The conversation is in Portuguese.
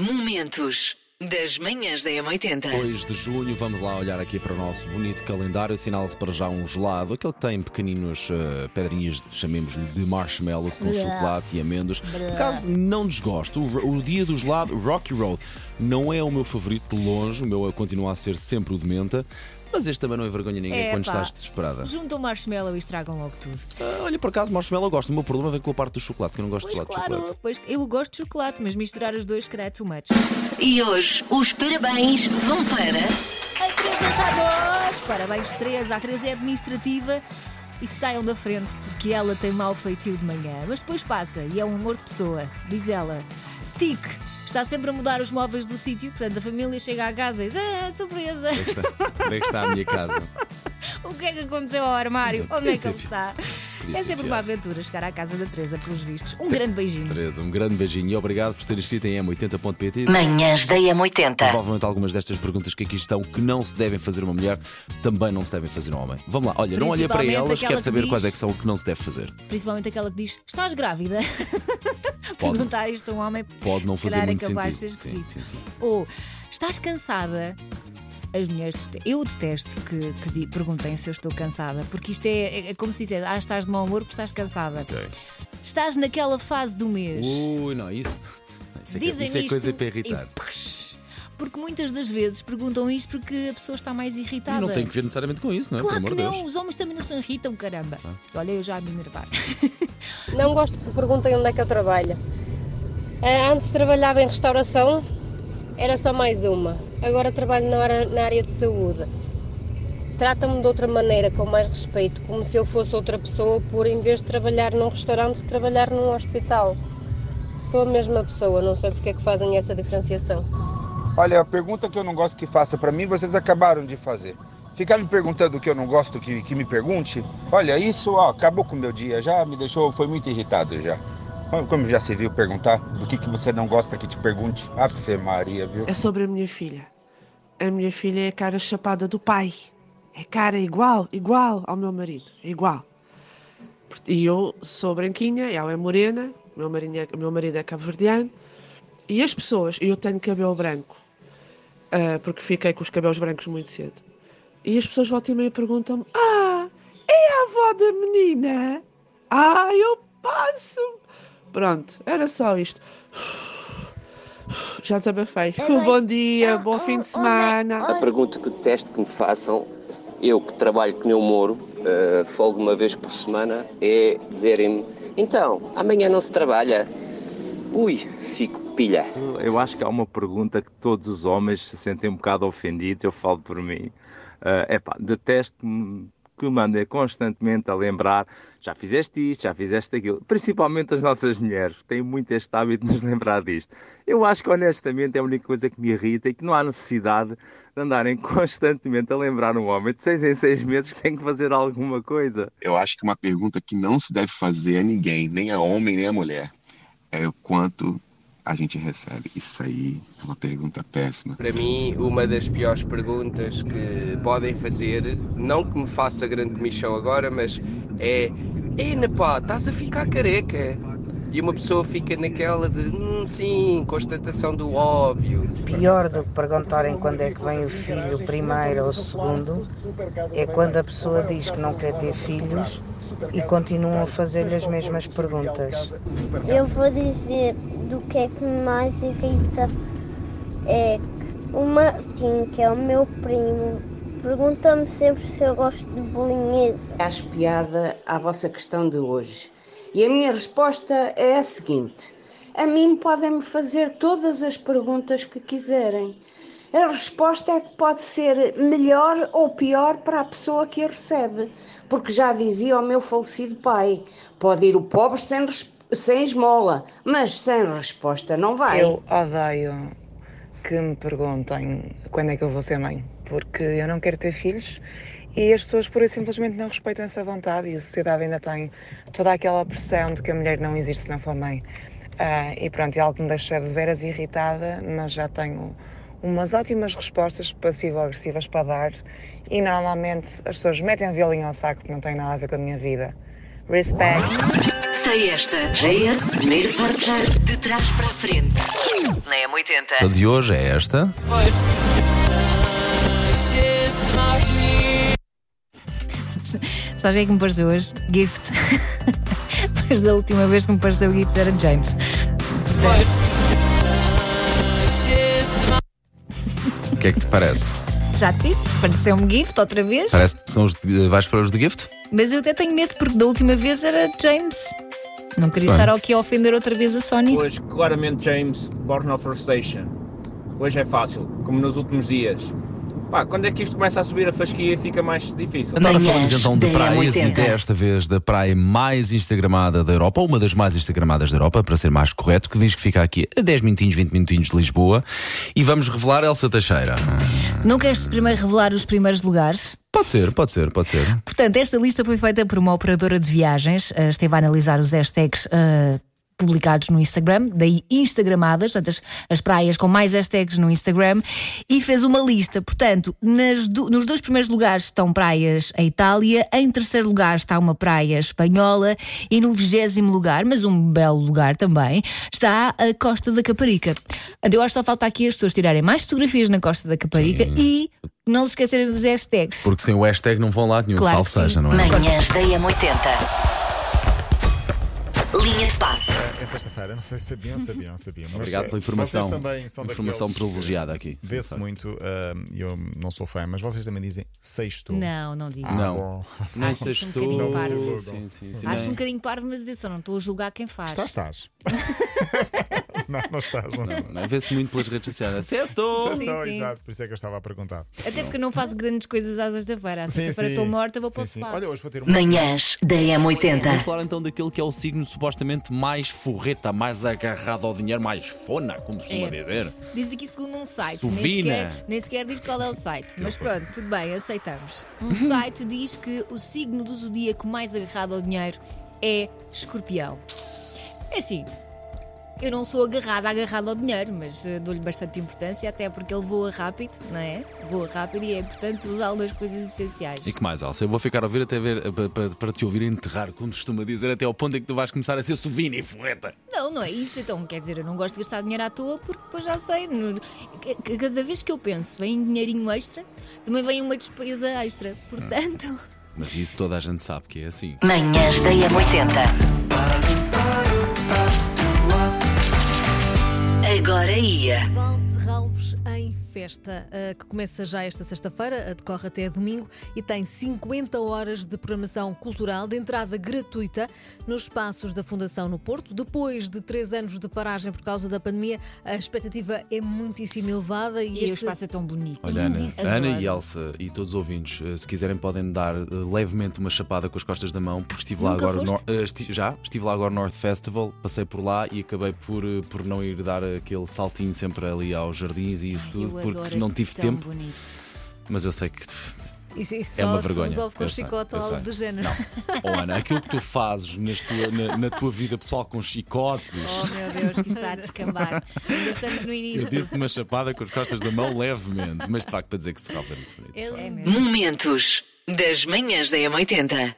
Momentos das manhãs da M80. 2 de junho, vamos lá olhar aqui para o nosso bonito calendário. Assinala-se para já um gelado, aquele que tem pequeninos uh, pedrinhas, chamemos-lhe de marshmallows com chocolate e amêndoas. Por acaso não desgosto, o, o, dia do gelado, Rocky Road, não é o meu favorito de longe, o meu continua a ser sempre o de menta. Mas este também não é vergonha ninguém É, quando pá. estás desesperada. Juntam marshmallow e estragam logo tudo. Ah, olha, por acaso, marshmallow eu gosto. O meu problema vem com a parte do chocolate, que eu não gosto Pois de gelado de claro, chocolate. pois eu gosto de chocolate, mas misturar os dois será too much. E hoje os parabéns vão para. A Teresa Ramos! Parabéns, Teresa. A Teresa é administrativa e saiam da frente porque ela tem mau feitio de manhã. Mas depois passa e é um amor de pessoa. Diz ela. Tic! Está sempre a mudar os móveis do sítio, portanto a família chega à casa e diz: Ah, surpresa! Onde é que está, onde é que está a minha casa? O que é que aconteceu ao armário? Onde é que ele está? É sempre uma aventura chegar à casa da Teresa, pelos vistos. Um grande beijinho. Teresa, um grande beijinho e obrigado por ter escrito em m80.pt. Manhãs da M80. Provavelmente algumas destas perguntas que aqui estão que não se devem fazer a uma mulher também não se devem fazer a um homem. Vamos lá, olha, não olhei para elas, aquela quero que saber diz- quais é que são o que não se deve fazer. Principalmente aquela que diz: Estás grávida? Perguntar isto a um homem Pode não fazer muito é capaz sentido. de ser Sim, sim, sim. Ou estás cansada? As mulheres, dete- eu detesto que, que perguntem se eu estou cansada, porque isto é, é como se dissesse, ah, estás de mau humor porque estás cansada. Ok. Estás naquela fase do mês. Ui, não, isso, isso é, que- Dizem isso é isto coisa para irritar. e porque muitas das vezes perguntam isto porque a pessoa está mais E irritada. não tem que ver necessariamente com isso, não é? Claro que não, Deus. Ah. os homens também não se irritam, caramba. Olha, eu já a me enervar. Não gosto que perguntem onde é que eu trabalho. Ah, Antes trabalhava em restauração, era só mais uma. Agora trabalho na área, na área de saúde. Tratam-me de outra maneira, com mais respeito, como se eu fosse outra pessoa, por em vez de trabalhar num restaurante, trabalhar num hospital. Sou a mesma pessoa, não sei porque é que fazem essa diferenciação. Olha, a pergunta que eu não gosto que faça pra mim, vocês acabaram de fazer. Ficar me perguntando o que eu não gosto que, que me pergunte, olha, isso ó, acabou com o meu dia, já me deixou, foi muito irritado já. Como- já se viu perguntar, do que, que você não gosta que te pergunte? Ave Maria, viu? É sobre a minha filha. A minha filha é a cara chapada do pai. É cara igual, igual ao meu marido. Igual. E eu sou branquinha, ela é morena, meu marido é, meu marido é cabo-verdiano. E as pessoas, eu tenho cabelo branco, ah, porque fiquei com os cabelos brancos muito cedo. E as pessoas voltam e meia perguntam-me: Ah, é a avó da menina? Ah, eu passo. Pronto, era só isto. Já desabafei. Bom dia, bom fim de semana. A pergunta que detesto que me façam, eu que trabalho que nem um moro, uh, folgo uma vez por semana, é dizerem-me: então, amanhã não se trabalha. Ui, fico pilha. Eu acho que há uma pergunta que todos os homens se sentem um bocado ofendidos, eu falo por mim. É epá, detesto que me mandem constantemente a lembrar já fizeste isto, já fizeste aquilo. Principalmente as nossas mulheres, têm muito este hábito de nos lembrar disto. Eu acho que honestamente é a única coisa que me irrita e que não há necessidade de andarem constantemente a lembrar um homem de seis em seis meses que tem que fazer alguma coisa. Eu acho que uma pergunta que não se deve fazer a ninguém, nem a homem nem a mulher, é o quanto a gente recebe. Isso aí é uma pergunta péssima. Para mim, uma das piores perguntas que podem fazer, não que me faça grande comissão agora, mas é: Ena pá, estás a ficar careca. E uma pessoa fica naquela de, hum, sim, constatação do óbvio. Pior do que perguntarem quando é que vem o filho, primeiro ou segundo, é quando a pessoa diz que não quer ter filhos e continuam a fazer-lhe as mesmas perguntas. Eu vou dizer do que é que me mais irrita é que o Martim, que é o meu primo, pergunta-me sempre se eu gosto de bolinhesa. Acho piada à vossa questão de hoje. E a minha resposta é a seguinte: a mim podem-me fazer todas as perguntas que quiserem. A resposta é que pode ser melhor ou pior para a pessoa que a recebe, porque já dizia o meu falecido pai: pode ir o pobre sem, sem esmola, mas sem resposta não vai. Eu odeio que me perguntem quando é que eu vou ser mãe, porque eu não quero ter filhos e as pessoas por simplesmente não respeitam essa vontade e a sociedade ainda tem toda aquela pressão de que a mulher não existe se não for mãe. Ah, e pronto, é algo que me deixa de veras irritada, mas já tenho umas ótimas respostas passivo-agressivas para dar e normalmente as pessoas metem o violinho ao saco porque não tem nada a ver com a minha vida. Respect. Sei esta. JS, primeiro portar de trás para a frente. Na M80. A de hoje é esta. Sabes quem é que me pareceu hoje? Gift. Depois da última vez que me pareceu Gift era James. O que é que te parece? Já te disse, pareceu-me Gift outra vez. Parece que são os de, vais para os de gift? Mas eu até tenho medo porque da última vez era James. Não queria Bem. estar aqui a ofender outra vez a Sony. Hoje, claramente, James, Born of Station. Hoje é fácil, como nos últimos dias. Pá, quando é que isto começa a subir a fasquia fica mais difícil. Agora falamos então de praias e M80. desta vez da praia mais instagramada da Europa, ou uma das mais instagramadas da Europa, para ser mais correto, que diz que fica aqui a 10 minutinhos, 20 minutinhos de Lisboa. E vamos revelar Elsa Teixeira. Não queres primeiro revelar os primeiros lugares? Pode ser, pode ser, pode ser. Portanto, esta lista foi feita por uma operadora de viagens, eh, esteve a analisar os hashtags eh, publicados no Instagram, daí Instagramadas, portanto, as, as praias com mais hashtags no Instagram, e fez uma lista. Portanto, nas do- nos dois primeiros lugares estão praias a Itália, em terceiro lugar está uma praia espanhola, e no vigésimo lugar, mas um belo lugar também, está a Costa da Caparica. Eu acho que só falta aqui as pessoas tirarem mais fotografias na Costa da Caparica e não se esquecerem dos hashtags. Porque sem o hashtag não vão lá nenhum, Claro salvo sim. seja, não é? Manhãs da M80. Linha de passe. É sexta-feira, não sei se sabiam, sabiam, sabiam. Mas, Obrigado eh, pela informação. Vocês também são Informação daqueles- privilegiada aqui. Vê-se muito, ah, eu não sou fã, mas vocês também dizem sexto. Não, não digo. Ah, Não. bom. Nem Acho um sextou. bocadinho parvo. Sim, sim, sim. Acho um bocadinho parvo, mas atenção, não estou a julgar quem faz. Estás, estás. não, não estás. Não, Não, não, Vê-se muito pelas redes sociais. Sextou! Sim, Sextou, exato, por isso é que eu estava a perguntar. Até porque eu não faço grandes coisas à sexta-feira. À Sim, sexta-feira estou morta, vou para o sofá. Olha, hoje vou ter uma. Manhãs da Vamos M80. falar então daquele que é o signo supostamente mais forreta, mais agarrado ao dinheiro, mais fona, como costuma É. dizer. Diz aqui segundo um site, nem Sovina. sequer, nem sequer diz qual é o site. Mas pronto, tudo bem, aceitamos. Um site diz que o signo do zodíaco mais agarrado ao dinheiro é escorpião. É assim. Eu não sou agarrada, agarrada ao dinheiro, mas eh, dou-lhe bastante importância, até porque ele voa rápido, não é? Voa rápido e é importante usá-lo nas coisas essenciais. E que mais, Elsa? Eu vou ficar a ouvir até ver, eh, pa- pa- para, te ouvir enterrar, como costuma dizer, até ao ponto em que tu vais começar a ser sovina e forreta. Não, não é isso. Então, quer dizer, eu não gosto de gastar dinheiro à toa porque depois já sei. no- Cada vez que eu penso, vem dinheirinho extra, também vem uma despesa extra. Portanto, Mas isso toda a gente sabe que é assim. Manhãs da M80. Agora festa, eh, que começa já esta sexta-feira, decorre até domingo e tem 50 horas de programação cultural de entrada gratuita nos espaços da Fundação no Porto. Depois de três anos de paragem por causa da pandemia, a expectativa é muitíssimo elevada e, e o este espaço é tão bonito. Olha, Ana. Ana e. Elsa e todos os ouvintes, eh, se quiserem, podem dar eh, levemente uma chapada com as costas da mão, porque estive lá Nunca agora. no- já, estive lá agora no North Festival, passei por lá e acabei por, por não ir dar aquele saltinho sempre ali aos jardins e isso Eu tudo, porque adoro, não tive tão tempo. bonito. Mas eu sei que. Isso, isso É uma vergonha, resolve com eu chicote eu ou algo do género. Oh, Ana, aquilo que tu fazes nas tua- na, na tua vida pessoal com chicotes. Oh meu Deus, que isto está a descambar. Ainda estamos no Eu início. disse uma chapada com as costas da mão levemente, mas de facto para dizer que se ralta é muito bonito. É. Momentos das manhãs da M80.